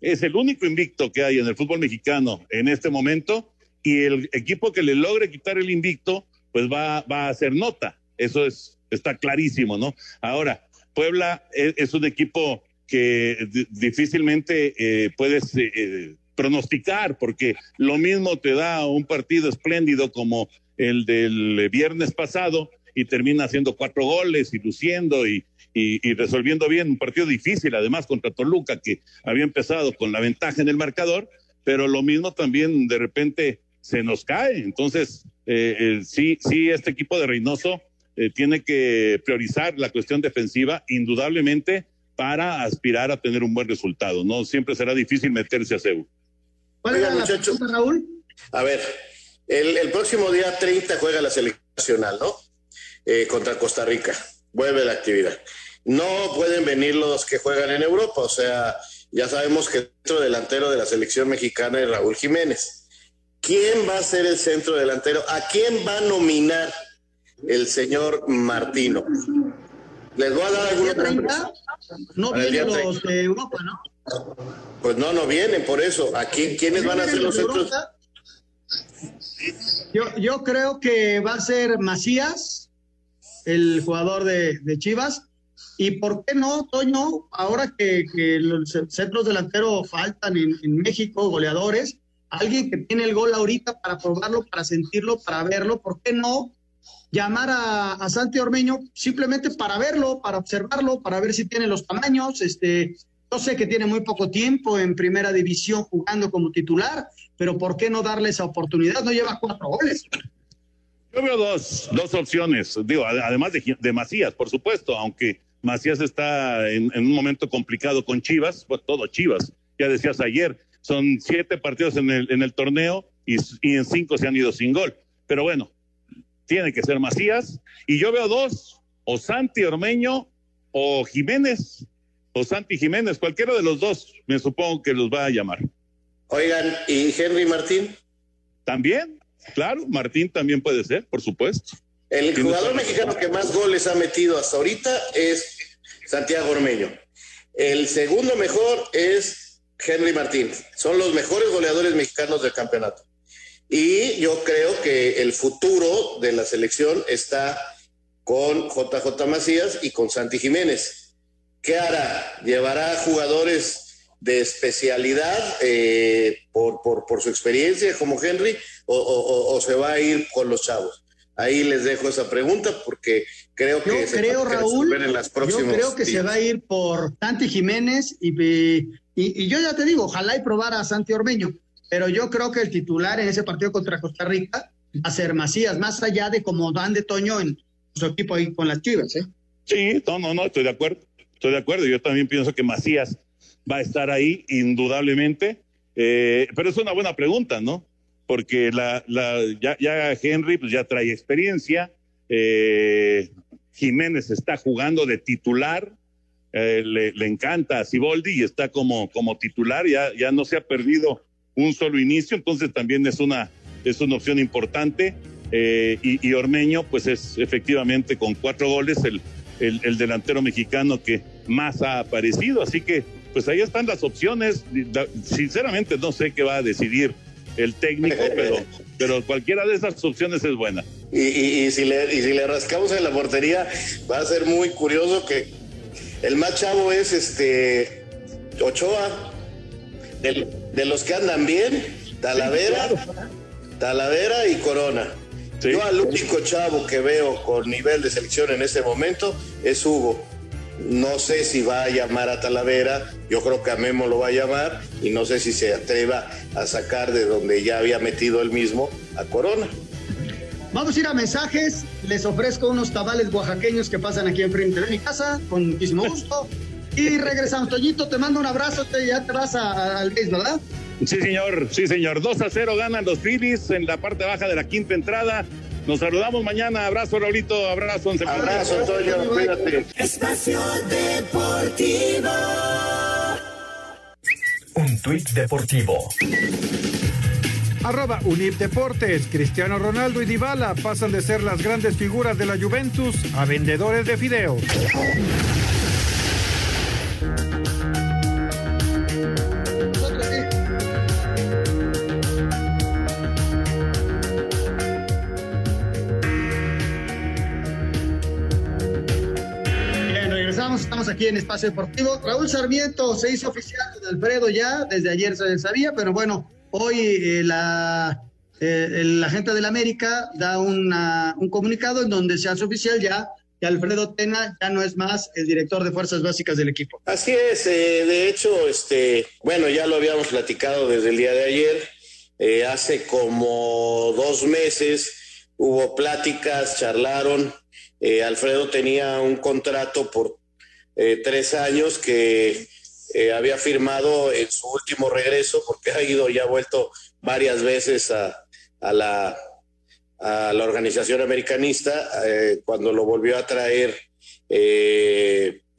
Es el único invicto que hay en el fútbol mexicano en este momento y el equipo que le logre quitar el invicto, pues va, va a hacer nota. Eso es, está clarísimo, ¿no? Ahora, Puebla es, es un equipo que difícilmente eh, puedes eh, pronosticar, porque lo mismo te da un partido espléndido como el del viernes pasado y termina haciendo cuatro goles y luciendo y, y, resolviendo bien un partido difícil, además contra Toluca, que había empezado con la ventaja en el marcador, pero lo mismo también de repente se nos cae. Entonces, eh, eh, sí, sí, este equipo de Reynoso eh, tiene que priorizar la cuestión defensiva, indudablemente, para aspirar a tener un buen resultado. No siempre será difícil meterse a CEU. ¿Cuál era la pregunta, Raúl? A ver, el, el, próximo día 30 juega la selección nacional, ¿no? Eh, contra Costa Rica. Vuelve la actividad. No pueden venir los que juegan en Europa, o sea, ya sabemos que el centro delantero de la selección mexicana es Raúl Jiménez. ¿Quién va a ser el centro delantero? ¿A quién va a nominar el señor Martino? Les voy a dar nombres. No vienen los de Europa, ¿no? Pues no, no vienen, por eso. ¿A quién, quiénes van a ser los centros? Yo, yo creo que va a ser Macías, el jugador de, de Chivas. ¿Y por qué no, Toño? Ahora que, que los centros delanteros faltan en, en, México, goleadores, alguien que tiene el gol ahorita para probarlo, para sentirlo, para verlo, ¿por qué no llamar a, a Santi Ormeño simplemente para verlo, para observarlo, para ver si tiene los tamaños? Este, yo sé que tiene muy poco tiempo en primera división jugando como titular, pero ¿por qué no darle esa oportunidad? No lleva cuatro goles. Yo veo dos, dos opciones, digo, además de, de Macías, por supuesto, aunque Macías está en, en, un momento complicado con Chivas, pues todo Chivas, ya decías ayer, son siete partidos en el, en el torneo y, y, en cinco se han ido sin gol. Pero bueno, tiene que ser Macías. Y yo veo dos, o Santi Ormeño o Jiménez, o Santi Jiménez, cualquiera de los dos, me supongo que los va a llamar. Oigan, ¿y Henry Martín? También, claro, Martín también puede ser, por supuesto. El jugador mexicano que más goles ha metido hasta ahorita es Santiago Ormeño. El segundo mejor es Henry Martín. Son los mejores goleadores mexicanos del campeonato. Y yo creo que el futuro de la selección está con JJ Macías y con Santi Jiménez. ¿Qué hará? ¿Llevará jugadores de especialidad eh, por, por, por, su experiencia como Henry o, o, o, se va a ir con los chavos? Ahí les dejo esa pregunta porque creo que yo se creo Raúl en las próximas yo creo que días. se va a ir por Santi Jiménez y, y, y, yo ya te digo ojalá y probara a Santi Ormeño pero yo creo que el titular en ese partido contra Costa Rica va a ser Macías más allá de cómo dan de Toño en su equipo ahí con las Chivas ¿eh? sí no no no estoy de acuerdo estoy de acuerdo yo también pienso que Macías va a estar ahí indudablemente eh, pero es una buena pregunta no porque ya, Henry pues ya trae experiencia, eh, Jiménez está jugando de titular, eh, le, encanta a Siboldi y está como, como titular, ya, ya no se ha perdido un solo inicio, entonces también es una, es una opción importante. Y, Ormeño, pues es efectivamente con cuatro goles el, el delantero mexicano que más ha aparecido, así que pues ahí están las opciones. Sinceramente no sé qué va a decidir el técnico, pero, pero cualquiera de esas opciones es buena. Y, y, y, si le, y si le rascamos en la portería, va a ser muy curioso que el más chavo es este Ochoa, de, de los que andan bien, Talavera, sí, claro. Talavera y Corona. Sí. Yo al único chavo que veo con nivel de selección en este momento es Hugo. No sé si va a llamar a Talavera, yo creo que a Memo lo va a llamar y no sé si se atreva a sacar de donde ya había metido él mismo a Corona. Vamos a ir a mensajes. Les ofrezco unos tabales oaxaqueños que pasan aquí enfrente de mi casa, con muchísimo gusto. Y regresamos. Toñito, te mando un abrazo. Te, ya te vas al base, ¿verdad? Sí, señor. Sí, señor. 2 a 0 ganan los Phillies en la parte baja de la quinta entrada. Nos saludamos mañana. Abrazo, Raulito. Abrazo. Abrazo, Toño. Cuídate. Espacio Deportivo. Un tuit deportivo. Arroba Unip Deportes. Cristiano Ronaldo y Dybala pasan de ser las grandes figuras de la Juventus a vendedores de fideos. En Espacio Deportivo. Raúl Sarmiento se hizo oficial de Alfredo ya, desde ayer se sabía, pero bueno, hoy eh, la, eh, el del América da un comunicado en donde se hace oficial ya que Alfredo Tena ya no es más el director de fuerzas básicas del equipo. Así es, eh, de hecho, este, bueno, ya lo habíamos platicado desde el día de ayer. Eh, hace como dos meses hubo pláticas, charlaron. Eh, Alfredo tenía un contrato por eh, tres años que eh, había firmado en su último regreso, porque ha ido y ha vuelto varias veces a, la, a la organización americanista, eh, cuando lo volvió a traer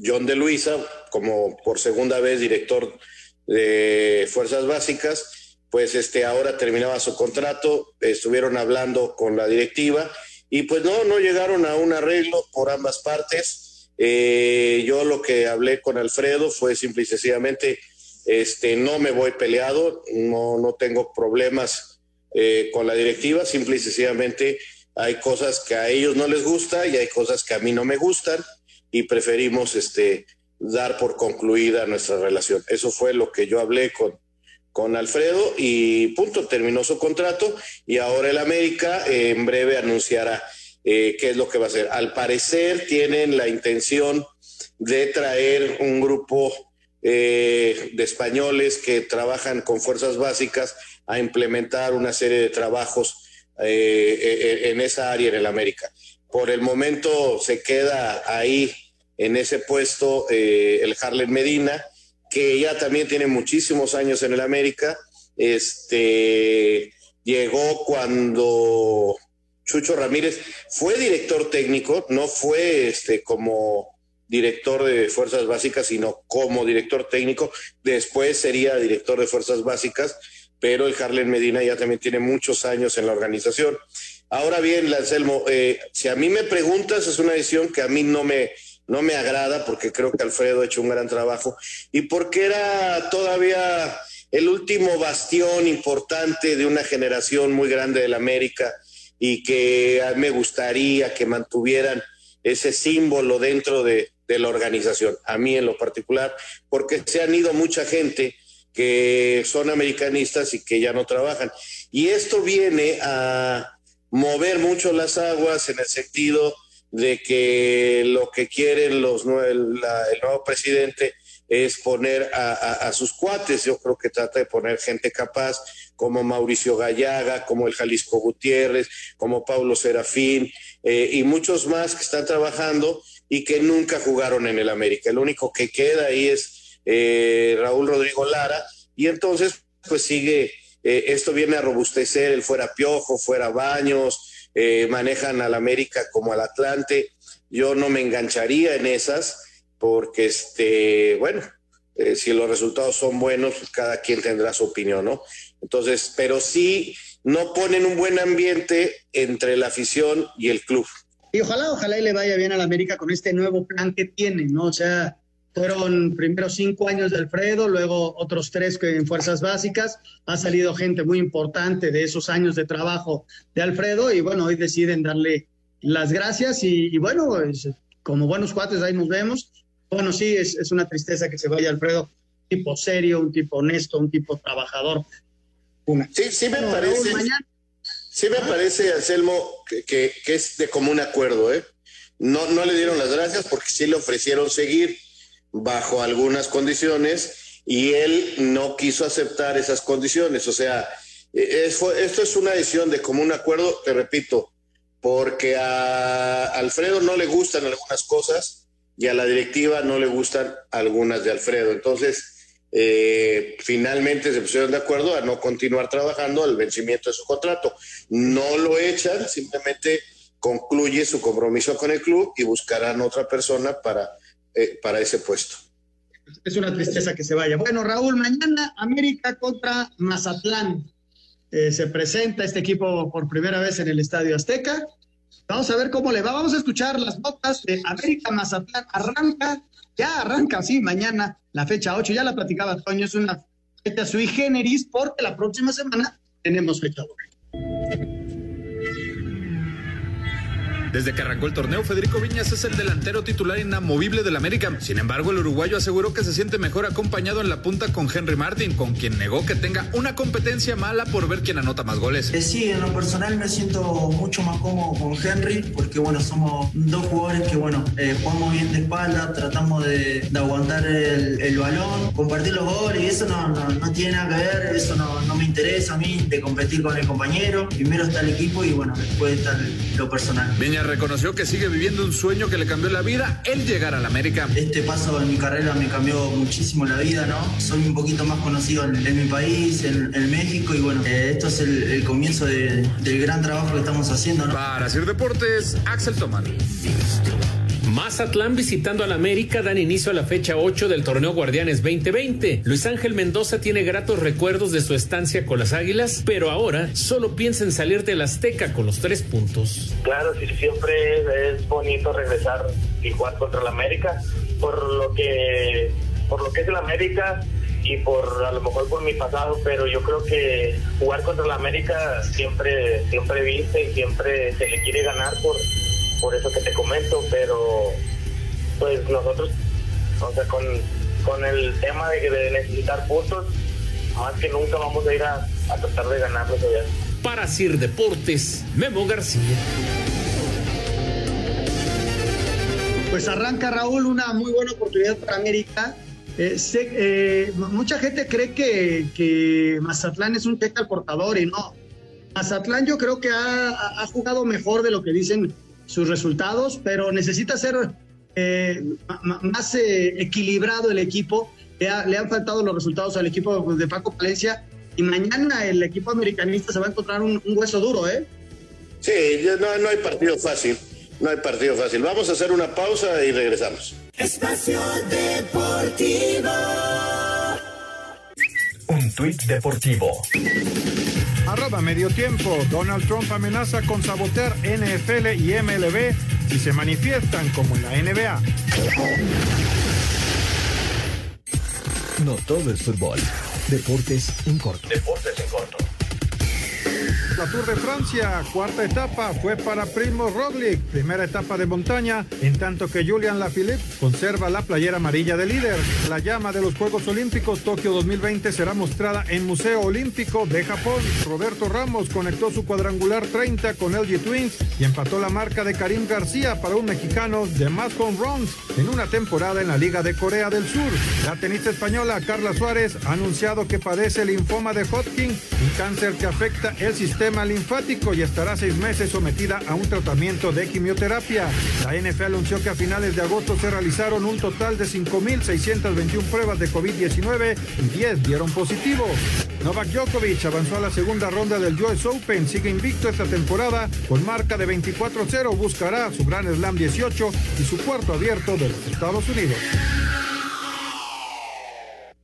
John de Luisa como por segunda vez director de Fuerzas Básicas, pues este ahora terminaba su contrato, estuvieron hablando con la directiva y pues no, no llegaron a un arreglo por ambas partes. Eh, yo lo que hablé con Alfredo fue simple y sencillamente, este, no me voy peleado, no, no tengo problemas eh, con la directiva, simple y sencillamente hay cosas que a ellos no les gusta y hay cosas que a mí no me gustan y preferimos este, dar por concluida nuestra relación. Eso fue lo que yo hablé con, con Alfredo y punto, terminó su contrato y ahora el América eh, en breve anunciará eh, qué es lo que va a hacer. Al parecer tienen la intención de traer un grupo eh, de españoles que trabajan con fuerzas básicas a implementar una serie de trabajos eh, eh, en esa área en el América. Por el momento se queda ahí en ese puesto eh, el Harlen Medina, que ya también tiene muchísimos años en el América. Este llegó cuando Chucho Ramírez fue director técnico, no fue este como director de fuerzas básicas, sino como director técnico. Después sería director de fuerzas básicas, pero el Harlen Medina ya también tiene muchos años en la organización. Ahora bien, Lancelmo, eh, si a mí me preguntas, es una decisión que a mí no me, no me agrada, porque creo que Alfredo ha hecho un gran trabajo y porque era todavía el último bastión importante de una generación muy grande del América y que me gustaría que mantuvieran ese símbolo dentro de, la organización, a mí en lo particular, porque se han ido mucha gente que son americanistas y que ya no trabajan. Y esto viene a mover mucho las aguas en el sentido de que lo que quieren los el, la- el nuevo presidente es poner a sus cuates. Yo creo que trata de poner gente capaz como Mauricio Gallaga, como el Jalisco Gutiérrez, como Pablo Serafín eh, y muchos más que están trabajando y que nunca jugaron en el América. El único que queda ahí es eh, Raúl Rodrigo Lara y entonces pues sigue, eh, esto viene a robustecer el fuera Piojo, fuera Baños, eh, manejan al América como al Atlante. Yo no me engancharía en esas porque, este, bueno, si los resultados son buenos, cada quien tendrá su opinión, ¿no? Entonces, pero sí no ponen un buen ambiente entre la afición y el club. Y ojalá, ojalá y le vaya bien al América con este nuevo plan que tiene, ¿no? O sea, fueron primero cinco años de Alfredo, luego otros tres en fuerzas básicas. Ha salido gente muy importante de esos años de trabajo de Alfredo y bueno, hoy deciden darle las gracias y, y bueno, es- como buenos cuates ahí nos vemos. Bueno, sí, es, es una tristeza que se vaya Alfredo, un tipo serio, un tipo honesto, un tipo trabajador. Una. Sí, sí me parece. Raúl, mañana- Sí me parece, Anselmo, que, que- que es de común acuerdo, ¿eh? no, no le dieron las gracias porque sí le ofrecieron seguir bajo algunas condiciones y él no quiso aceptar esas condiciones. O sea, eh, esto es una decisión de común acuerdo, te repito, porque a Alfredo no le gustan algunas cosas y a la directiva no le gustan algunas de Alfredo. Entonces, eh, finalmente se pusieron de acuerdo a no continuar trabajando al vencimiento de su contrato. No lo echan, simplemente concluye su compromiso con el club y buscarán otra persona para, eh, para ese puesto. Es una tristeza que se vaya. Bueno, Raúl, mañana América contra Mazatlán. Eh, se presenta este equipo por primera vez en el Estadio Azteca. Vamos a ver cómo le va. Vamos a escuchar las notas de América Mazatlán. Arranca, ya arranca, sí, mañana, la fecha 8. Ya la platicaba Antonio, es una fecha sui generis porque la próxima semana tenemos fecha doble. Desde que arrancó el torneo, Federico Viñas es el delantero titular inamovible del América. Sin embargo, el uruguayo aseguró que se siente mejor acompañado en la punta con Henry Martin, con quien negó que tenga una competencia mala por ver quién anota más goles. Eh, sí, en lo personal me siento mucho más cómodo con Henry, porque bueno, somos dos jugadores que bueno, eh, jugamos bien de espalda, tratamos de, aguantar el, balón, compartir los goles y eso no, no, tiene nada que ver, eso no, no, me interesa a mí de competir con el compañero. Primero está el equipo y bueno, después está lo personal reconoció que sigue viviendo un sueño que le cambió la vida, el llegar al América. Este paso en mi carrera me cambió muchísimo la vida, ¿no? Soy un poquito más conocido en, mi país, en, México, y bueno, eh, esto es el, comienzo del gran trabajo que estamos haciendo, ¿no? Para hacer deportes, Axel Tomán. Mazatlán visitando al América dan inicio a la fecha 8 del torneo Guardianes 2020. Luis Ángel Mendoza tiene gratos recuerdos de su estancia con las Águilas, pero ahora solo piensa en salir del Azteca con los tres puntos. Claro, sí, siempre es, bonito regresar y jugar contra el América, por lo que, por lo que es el América y por a lo mejor por mi pasado, pero yo creo que jugar contra el América siempre, siempre viste y siempre se le quiere ganar por por eso que te comento, pero pues nosotros, o sea, con, con el tema de, de necesitar puntos, más que nunca vamos a ir a, tratar de ganarlos allá. Para Sir Deportes, Memo García. Pues arranca Raúl una muy buena oportunidad para América. Eh, eh, mucha gente cree que, que, Mazatlán es un cheque al portador y no. Mazatlán yo creo que ha, ha, jugado mejor de lo que dicen sus resultados, pero necesita ser eh, más eh, equilibrado el equipo. Le, han faltado los resultados al equipo de Paco Palencia y mañana el equipo americanista se va a encontrar un, hueso duro, ¿eh? Sí, no, no hay partido fácil. No hay partido fácil. Vamos a hacer una pausa y regresamos. Espacio Deportivo. Un tuit deportivo Arroba medio tiempo. Donald Trump amenaza con sabotear NFL y MLB si se manifiestan como en la NBA. No todo es fútbol. Deportes en corto. Deportes en corto. La Tour de Francia, cuarta etapa, fue para Primo Roglic, primera etapa de montaña, en tanto que Julian Lafilippe conserva la playera amarilla de líder. La llama de los Juegos Olímpicos Tokio 2020 será mostrada en Museo Olímpico de Japón. Roberto Ramos conectó su cuadrangular 30 con LG Twins y empató la marca de Karim García para un mexicano de más home runs en una temporada en la Liga de Corea del Sur. La tenista española Carla Suárez ha anunciado que padece linfoma de Hodgkin, un cáncer que afecta el sistema sistema linfático y estará seis meses sometida a un tratamiento de quimioterapia. La NFL anunció que a finales de agosto se realizaron un total de 5.621 pruebas de COVID-19 y 10 dieron positivo. Novak Djokovic avanzó a la segunda ronda del US Open, sigue invicto esta temporada con marca de 24-0, buscará su Gran Slam 18 y su cuarto abierto de los Estados Unidos.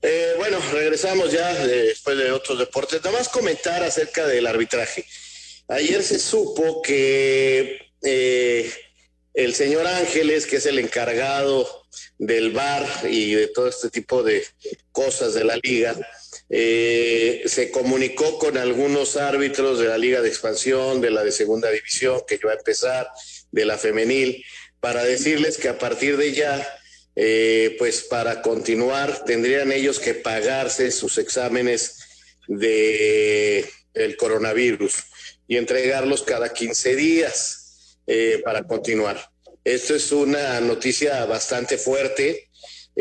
Eh, bueno, regresamos ya después de otros deportes. Nada más comentar acerca del arbitraje. Ayer se supo que eh, el señor Ángeles, que es el encargado del bar y de todo este tipo de cosas de la liga, eh, se comunicó con algunos árbitros de la liga de expansión, de la de segunda división, que iba a empezar, de la femenil, para decirles que a partir de ya eh, pues para continuar tendrían ellos que pagarse sus exámenes de coronavirus y entregarlos cada 15 días eh, para continuar. Esto es una noticia bastante fuerte.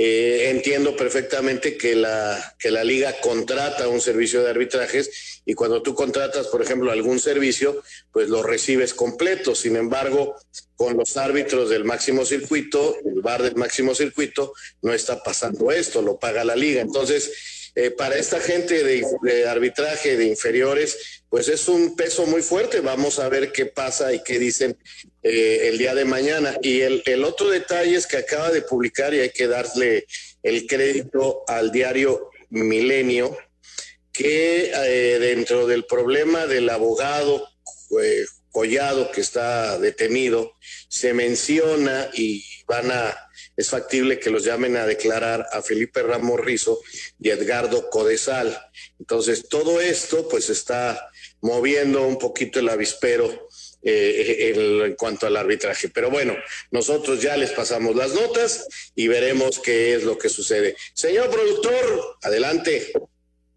Eh, entiendo perfectamente que la, que la liga contrata un servicio de arbitrajes y cuando tú contratas, por ejemplo, algún servicio, pues lo recibes completo. Sin embargo, con los árbitros del máximo circuito, el bar del máximo circuito, no está pasando esto, lo paga la liga. Entonces, eh, para esta gente de, arbitraje de inferiores, pues es un peso muy fuerte. Vamos a ver qué pasa y qué dicen eh, el día de mañana. Y el, otro detalle es que acaba de publicar y hay que darle el crédito al diario Milenio, que eh, dentro del problema del abogado Collado que está detenido, se menciona y van a es factible que los llamen a declarar a Felipe Ramos Rizo y Edgardo Codesal. Entonces, todo esto pues está moviendo un poquito el avispero eh, en, cuanto al arbitraje. Pero bueno, nosotros ya les pasamos las notas y veremos qué es lo que sucede. Señor productor, adelante.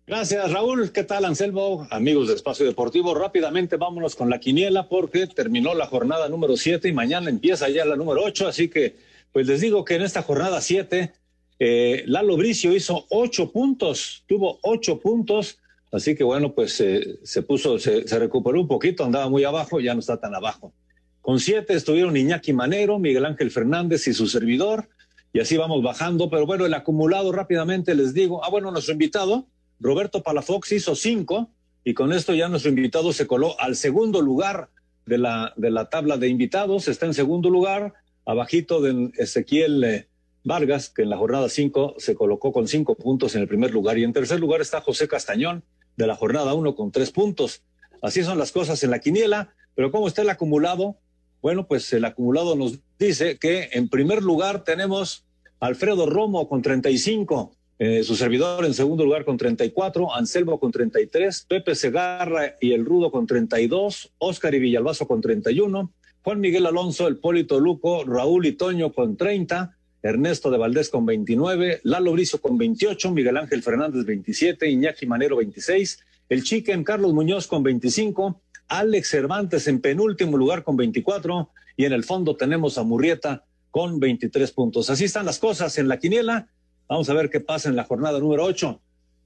Gracias, Raúl. ¿Qué tal, Anselmo? Amigos de Espacio Deportivo, rápidamente vámonos con la quiniela porque terminó la jornada número 7 y mañana empieza ya la número 8, así que pues les digo que en esta jornada siete, eh, Lalo Bricio hizo ocho puntos, tuvo ocho puntos, así que bueno, pues eh, se puso, se, recuperó un poquito, andaba muy abajo, ya no está tan abajo. Con siete estuvieron Iñaki Manero, Miguel Ángel Fernández y su servidor, y así vamos bajando, pero bueno, el acumulado rápidamente les digo, ah, bueno, nuestro invitado, Roberto Palafox, hizo cinco, y con esto ya nuestro invitado se coló al segundo lugar de la, de la tabla de invitados, está en segundo lugar, abajito de Ezequiel eh, Vargas, que en la jornada 5 se colocó con cinco puntos en el primer lugar. Y en tercer lugar está José Castañón, de la jornada 1 con tres puntos. Así son las cosas en la quiniela, pero ¿cómo está el acumulado? Bueno, pues el acumulado nos dice que en primer lugar tenemos Alfredo Romo con 35, eh, su servidor en segundo lugar con 34, Anselmo con 33, Pepe Segarra y el Rudo con 32, Oscar y Villalbazo con 31, Juan Miguel Alonso, el Polito Luco, Raúl y Toño con 30, Ernesto de Valdés con 29, Lalo Brizo con 28, Miguel Ángel Fernández 27, Iñaki Manero 26, el Chiquen Carlos Muñoz con 25, Alex Cervantes en penúltimo lugar con 24 y en el fondo tenemos a Murrieta con 23 puntos. Así están las cosas en la quiniela. Vamos a ver qué pasa en la jornada número 8.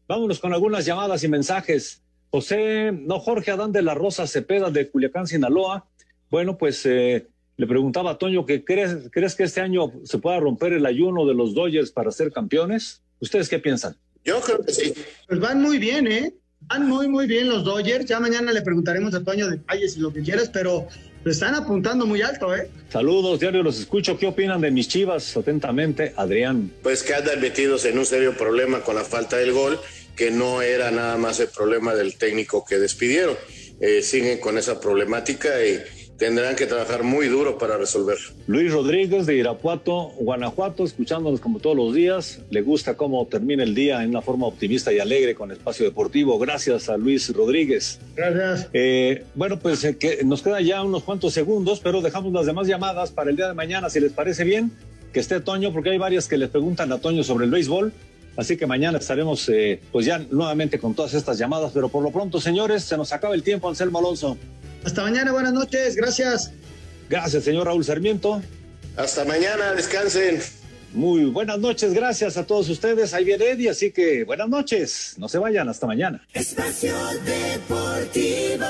Vámonos con algunas llamadas y mensajes. José, no, Jorge Adán de la Rosa Cepeda de Culiacán, Sinaloa, bueno, pues eh, le preguntaba a Toño que crees, crees que este año se pueda romper el ayuno de los Dodgers para ser campeones. ¿Ustedes qué piensan? Yo creo que sí. Pues van muy bien, ¿eh? Van muy, muy bien los Dodgers. Ya mañana le preguntaremos a Toño detalles y lo que quieras, pero lo están apuntando muy alto, ¿eh? Saludos, diario, los escucho. ¿Qué opinan de mis chivas? Atentamente, Adrián. Pues que andan metidos en un serio problema con la falta del gol, que no era nada más el problema del técnico que despidieron. Eh, siguen con esa problemática y tendrán que trabajar muy duro para resolver. Luis Rodríguez de Irapuato, Guanajuato, escuchándonos como todos los días. Le gusta cómo termina el día en una forma optimista y alegre con Espacio Deportivo. Gracias a Luis Rodríguez. Gracias. Eh, bueno, pues eh, que nos quedan ya unos cuantos segundos, pero dejamos las demás llamadas para el día de mañana, si les parece bien. Que esté Toño, porque hay varias que le preguntan a Toño sobre el béisbol. Así que mañana estaremos eh, pues ya nuevamente con todas estas llamadas, pero por lo pronto, señores, se nos acaba el tiempo, Anselmo Alonso. Hasta mañana, buenas noches, gracias. Gracias, señor Raúl Sarmiento. Hasta mañana, descansen. Muy buenas noches, gracias a todos ustedes. Ahí viene Eddie, así que buenas noches. No se vayan, hasta mañana. Espacio Deportivo.